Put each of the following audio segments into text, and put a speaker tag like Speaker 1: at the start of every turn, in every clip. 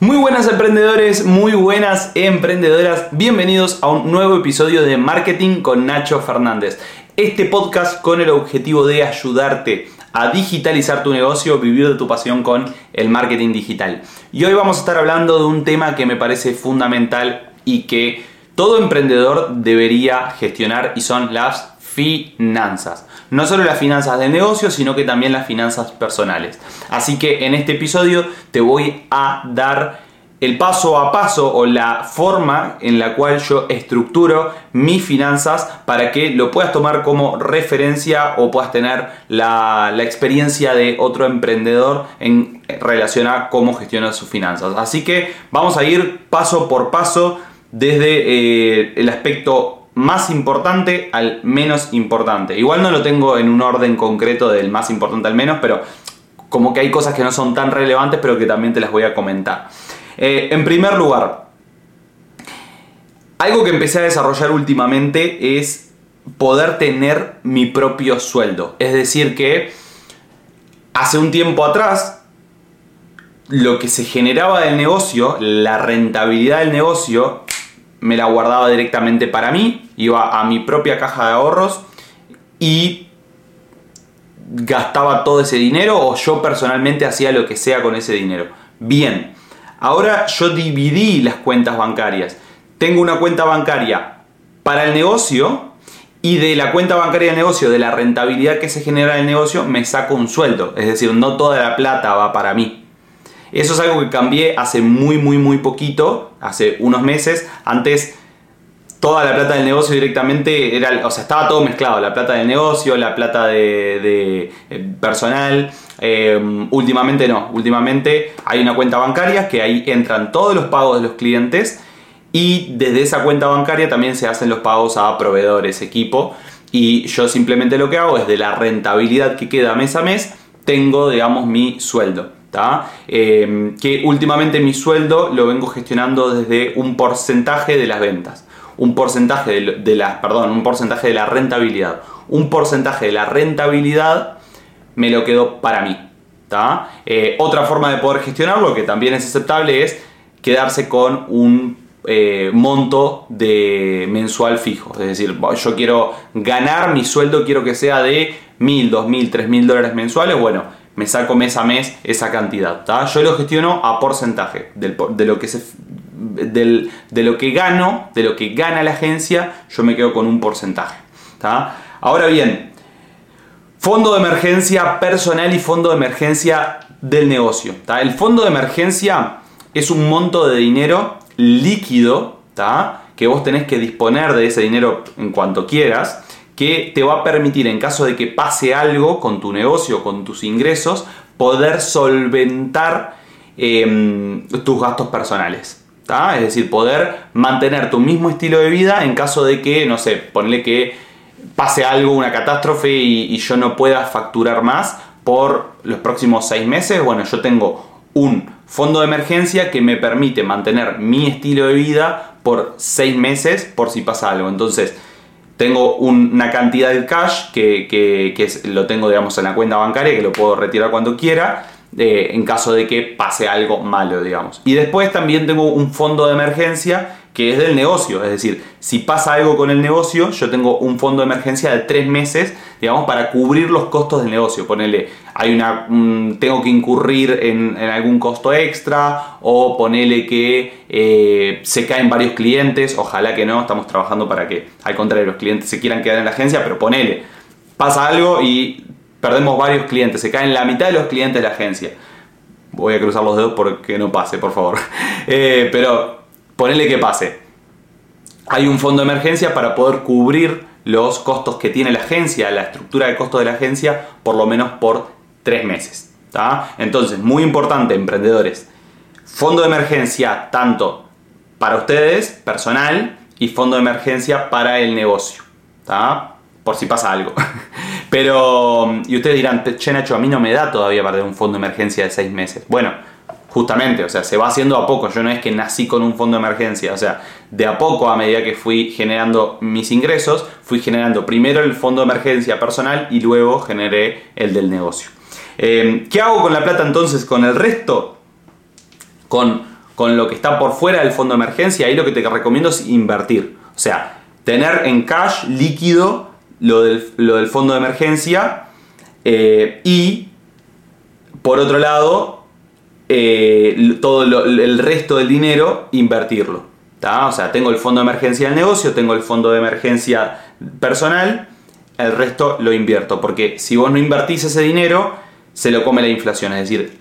Speaker 1: Muy buenas emprendedores, muy buenas emprendedoras, bienvenidos a un nuevo episodio de Marketing con Nacho Fernández. Este podcast con el objetivo de ayudarte a digitalizar tu negocio, vivir de tu pasión con el marketing digital. Y hoy vamos a estar hablando de un tema que me parece fundamental y que todo emprendedor debería gestionar y son las finanzas. No solo las finanzas del negocio, sino que también las finanzas personales. Así que en este episodio te voy a dar el paso a paso o la forma en la cual yo estructuro mis finanzas para que lo puedas tomar como referencia o puedas tener la, experiencia de otro emprendedor en relación a cómo gestiona sus finanzas. Así que vamos a ir paso por paso desde eh, el aspecto más importante al menos importante. Igual no lo tengo en un orden concreto del más importante al menos, pero como que hay cosas que no son tan relevantes, pero que también te las voy a comentar. Eh, en primer lugar, algo que empecé a desarrollar últimamente es poder tener mi propio sueldo. Es decir, que hace un tiempo atrás lo que se generaba del negocio, la rentabilidad del negocio, me la guardaba directamente para mí, iba a mi propia caja de ahorros y gastaba todo ese dinero o yo personalmente hacía lo que sea con ese dinero. Bien, ahora yo dividí las cuentas bancarias. Tengo una cuenta bancaria para el negocio y de la cuenta bancaria del negocio, de la rentabilidad que se genera en el negocio, me saco un sueldo. Es decir, no toda la plata va para mí. Eso es algo que cambié hace muy, muy, muy poquito, hace unos meses. Antes toda la plata del negocio directamente era, o sea, estaba todo mezclado, la plata del negocio, la plata de, eh, personal. Eh, últimamente no, últimamente hay una cuenta bancaria que ahí entran todos los pagos de los clientes y desde esa cuenta bancaria también se hacen los pagos a proveedores, equipo. Y yo simplemente lo que hago es de la rentabilidad que queda mes a mes, tengo, digamos, mi sueldo. Em, que últimamente mi sueldo lo vengo gestionando desde un porcentaje de las ventas, un porcentaje de, la, perdón, un porcentaje de la rentabilidad. Un porcentaje de la rentabilidad me lo quedo para mí. Eh, otra forma de poder gestionarlo, que también es aceptable, es quedarse con un eh, monto de mensual fijo. Es decir, yo quiero ganar mi sueldo, quiero que sea de mil, dos mil, tres mil dólares mensuales. Bueno, me saco mes a mes esa cantidad. Yo lo gestiono a porcentaje de, lo que se, de lo que gano, de lo que gana la agencia, yo me quedo con un porcentaje. Ahora bien, fondo de emergencia personal y fondo de emergencia del negocio. El fondo de emergencia es un monto de dinero líquido que vos tenés que disponer de ese dinero en cuanto quieras que te va a permitir en caso de que pase algo con tu negocio, con tus ingresos, poder solventar em, tus gastos personales. Es decir, poder mantener tu mismo estilo de vida en caso de que, no sé, ponle que pase algo, una catástrofe y, yo no pueda facturar más por los próximos seis meses. Bueno, yo tengo un fondo de emergencia que me permite mantener mi estilo de vida por seis meses por si pasa algo. Entonces, tengo una cantidad de cash que, lo tengo digamos en la cuenta bancaria que lo puedo retirar cuando quiera en caso de que pase algo malo digamos y después también tengo un fondo de emergencia que es del negocio. Es decir, si pasa algo con el negocio, yo tengo un fondo de emergencia de tres meses, digamos, para cubrir los costos del negocio. Ponele, hay una, tengo que incurrir en, algún costo extra o ponele que eh, se caen varios clientes. Ojalá que no, estamos trabajando para que, al contrario, los clientes se quieran quedar en la agencia, pero ponele, pasa algo y perdemos varios clientes, se caen la mitad de los clientes de la agencia. Voy a cruzar los dedos porque no pase, por favor. Eh, pero ponele que pase. Hay un fondo de emergencia para poder cubrir los costos que tiene la agencia, la estructura de costos de la agencia, por lo menos por tres meses. Entonces, muy importante, emprendedores, fondo de emergencia tanto para ustedes, personal, y fondo de emergencia para el negocio. Por si pasa algo. Pero, y ustedes dirán, che Nacho, a mí no me da todavía para un fondo de emergencia de seis meses. Bueno, Justamente, o sea, se va haciendo a poco. Yo no es que nací con un fondo de emergencia, o sea, de a poco a medida que fui generando mis ingresos, fui generando primero el fondo de emergencia personal y luego generé el del negocio. Em, ¿Qué hago con la plata entonces con el resto? Con con lo que está por fuera del fondo de emergencia, ahí lo que te recomiendo es invertir. O sea, tener en cash líquido lo del, fondo de emergencia eh, y, por otro lado, eh, todo el resto del dinero invertirlo. O sea, tengo el fondo de emergencia del negocio, tengo el fondo de emergencia personal, el resto lo invierto. Porque si vos no invertís ese dinero, se lo come la inflación. Es decir,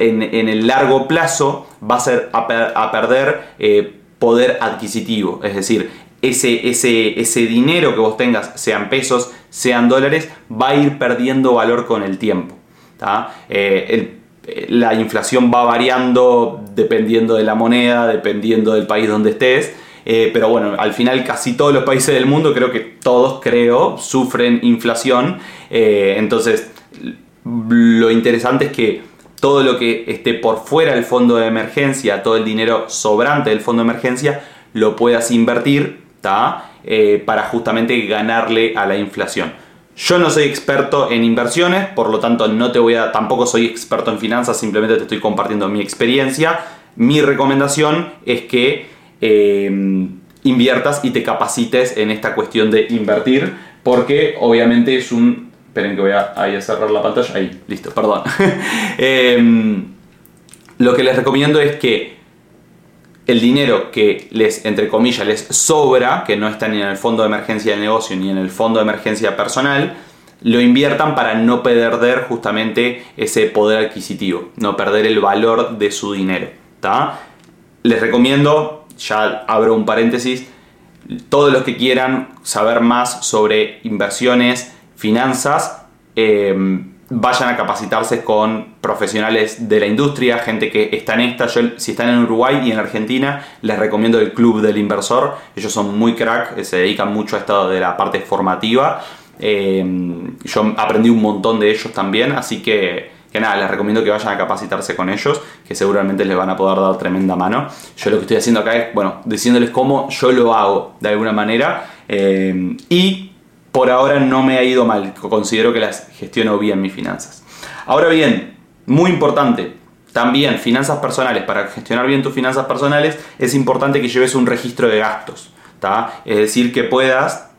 Speaker 1: en, el largo plazo va a, ser a, perder eh, poder adquisitivo. Es decir, ese, ese, ese dinero que vos tengas, sean pesos, sean dólares, va a ir perdiendo valor con el tiempo. Eh, la inflación va variando dependiendo de la moneda, dependiendo del país donde estés. Eh, pero bueno, al final casi todos los países del mundo, creo que todos creo, sufren inflación. entonces, lo interesante es que todo lo que esté por fuera del fondo de emergencia, todo el dinero sobrante del fondo de emergencia, lo puedas invertir eh, para justamente ganarle a la inflación. Yo no soy experto en inversiones, por lo tanto no te voy a, tampoco soy experto en finanzas, simplemente te estoy compartiendo mi experiencia. Mi recomendación es que eh, inviertas y te capacites en esta cuestión de invertir, porque obviamente es un Esperen que voy a, cerrar la pantalla. Ahí, listo, perdón. Em, lo que les recomiendo es que el dinero que les, entre comillas, les sobra, que no está ni en el fondo de emergencia del negocio ni en el fondo de emergencia personal, lo inviertan para no perder justamente ese poder adquisitivo, no perder el valor de su dinero. Les recomiendo, ya abro un paréntesis, todos los que quieran saber más sobre inversiones, finanzas, eh, vayan a capacitarse con profesionales de la industria, gente que está en esta. Si están en Uruguay y en Argentina, les recomiendo el Club del Inversor. Ellos son muy crack, eh, se dedican mucho a esto de la parte formativa. Eh, yo aprendí un montón de ellos también, así que, que nada, les recomiendo que vayan a capacitarse con ellos, que seguramente les van a poder dar tremenda mano. Yo lo que estoy haciendo acá es, bueno, diciéndoles cómo yo lo hago de alguna manera. y por ahora no me ha ido mal, considero que las gestiono bien mis finanzas. Ahora bien, muy importante, también finanzas personales, para gestionar bien tus finanzas personales es importante que lleves un registro de gastos, es decir, que puedas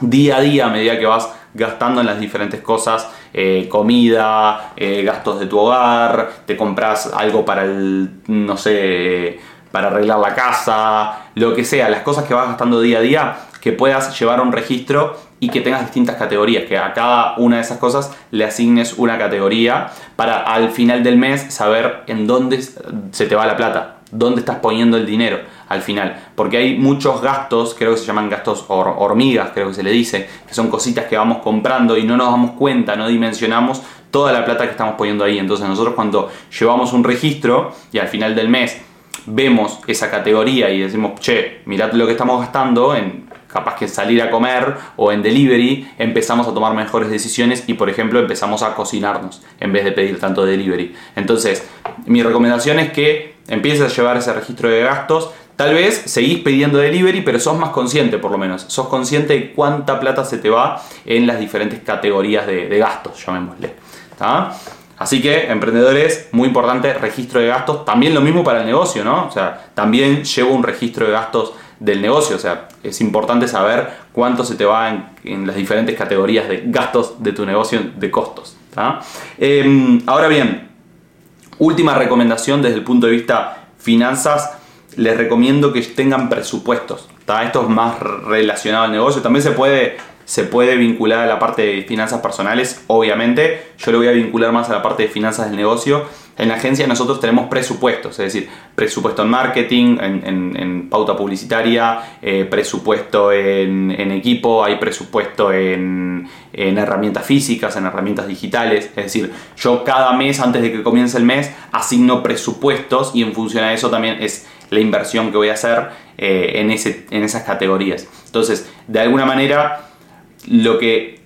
Speaker 1: día a día, a medida que vas gastando en las diferentes cosas, eh, comida, eh, gastos de tu hogar, te compras algo para el, no sé, para arreglar la casa, lo que sea, las cosas que vas gastando día a día, que puedas llevar un registro y que tengas distintas categorías, que a cada una de esas cosas le asignes una categoría para al final del mes saber en dónde se te va la plata, dónde estás poniendo el dinero al final. Porque hay muchos gastos, creo que se llaman gastos hormigas, creo que se le dice, que son cositas que vamos comprando y no nos damos cuenta, no dimensionamos toda la plata que estamos poniendo ahí. Entonces nosotros cuando llevamos un registro y al final del mes vemos esa categoría y decimos, che, mirad lo que estamos gastando en capaz que salir a comer o en delivery, empezamos a tomar mejores decisiones y, por ejemplo, empezamos a cocinarnos en vez de pedir tanto delivery. Entonces, mi recomendación es que empieces a llevar ese registro de gastos. Tal vez seguís pidiendo delivery, pero sos más consciente por lo menos. Sos consciente de cuánta plata se te va en las diferentes categorías de, gastos, llamémosle. Así que, emprendedores, muy importante, registro de gastos. También lo mismo para el negocio, ¿no? O sea, también llevo un registro de gastos del negocio. O sea, es importante saber cuánto se te va en, las diferentes categorías de gastos de tu negocio, de costos. Em, ahora bien, última recomendación desde el punto de vista finanzas, les recomiendo que tengan presupuestos. Esto es más relacionado al negocio. También se puede se puede vincular a la parte de finanzas personales, obviamente. Yo lo voy a vincular más a la parte de finanzas del negocio. En la agencia nosotros tenemos presupuestos, es decir, presupuesto en marketing, en, pauta publicitaria, eh, presupuesto en, equipo, hay presupuesto en, herramientas físicas, en herramientas digitales. Es decir, yo cada mes, antes de que comience el mes, asigno presupuestos y en función a eso también es la inversión que voy a hacer eh, en, ese, en esas categorías. Entonces, de alguna manera lo que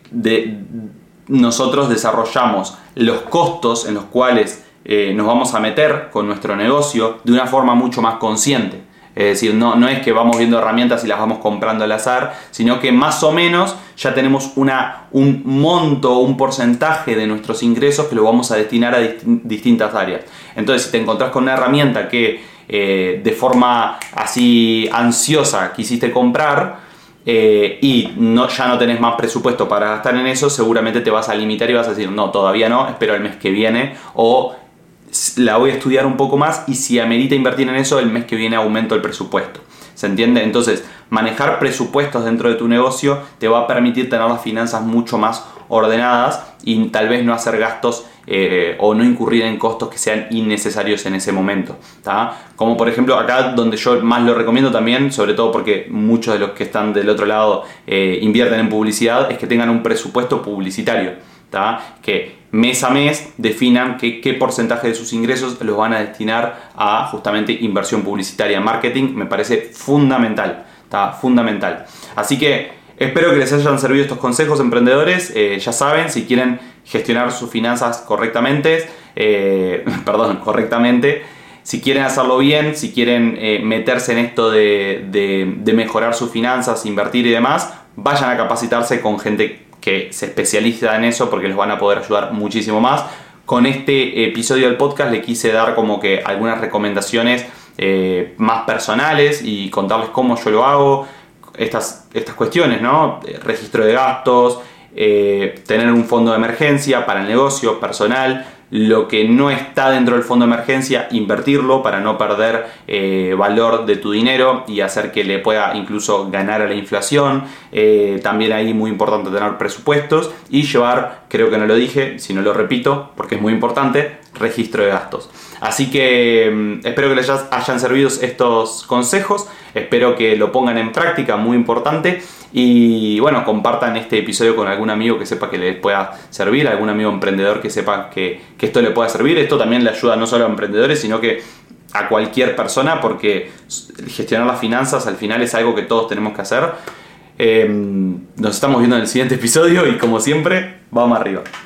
Speaker 1: nosotros desarrollamos los costos en los cuales eh, nos vamos a meter con nuestro negocio de una forma mucho más consciente. Es decir, no, no es que vamos viendo herramientas y las vamos comprando al azar, sino que más o menos ya tenemos una, un monto, un porcentaje de nuestros ingresos que lo vamos a destinar a distintas áreas. Entonces, si te encontrás con una herramienta que eh, de forma así ansiosa quisiste comprar eh, y no, ya no tenés más presupuesto para gastar en eso, seguramente te vas a limitar y vas a decir, no, todavía no, espero el mes que viene o la voy a estudiar un poco más y si amerita invertir en eso, el mes que viene aumento el presupuesto. ¿Se entiende? Entonces, manejar presupuestos dentro de tu negocio te va a permitir tener las finanzas mucho más ordenadas y tal vez no hacer gastos eh, o no incurrir en costos que sean innecesarios en ese momento. Como por ejemplo acá donde yo más lo recomiendo también, sobre todo porque muchos de los que están del otro lado eh, invierten en publicidad, es que tengan un presupuesto publicitario. Que mes a mes definan qué porcentaje de sus ingresos los van a destinar a justamente inversión publicitaria. Marketing me parece fundamental, está fundamental. Así que espero que les hayan servido estos consejos emprendedores. Eh, ya saben, si quieren gestionar sus finanzas correctamente, eh, perdón, correctamente, si quieren hacerlo bien, si quieren eh, meterse en esto de, de mejorar sus finanzas, invertir y demás, vayan a capacitarse con gente que se especializa en eso porque les van a poder ayudar muchísimo más. Con este episodio del podcast le quise dar como que algunas recomendaciones eh, más personales y contarles cómo yo lo hago, estas, estas cuestiones, ¿no? Registro de gastos, eh, tener un fondo de emergencia para el negocio personal, lo que no está dentro del fondo de emergencia, invertirlo para no perder eh, valor de tu dinero y hacer que le pueda incluso ganar a la inflación. Eh, también ahí muy importante tener presupuestos y llevar, creo que no lo dije, si no lo repito, porque es muy importante, registro de gastos. Así que mm, espero que les hayan servido estos consejos, espero que lo pongan en práctica, muy importante. Y bueno, compartan este episodio con algún amigo que sepa que les pueda servir, algún amigo emprendedor que sepa que, esto le pueda servir. Esto también le ayuda no solo a emprendedores, sino que a cualquier persona, porque gestionar las finanzas al final es algo que todos tenemos que hacer. Em, nos estamos viendo en el siguiente episodio y como siempre, vamos arriba.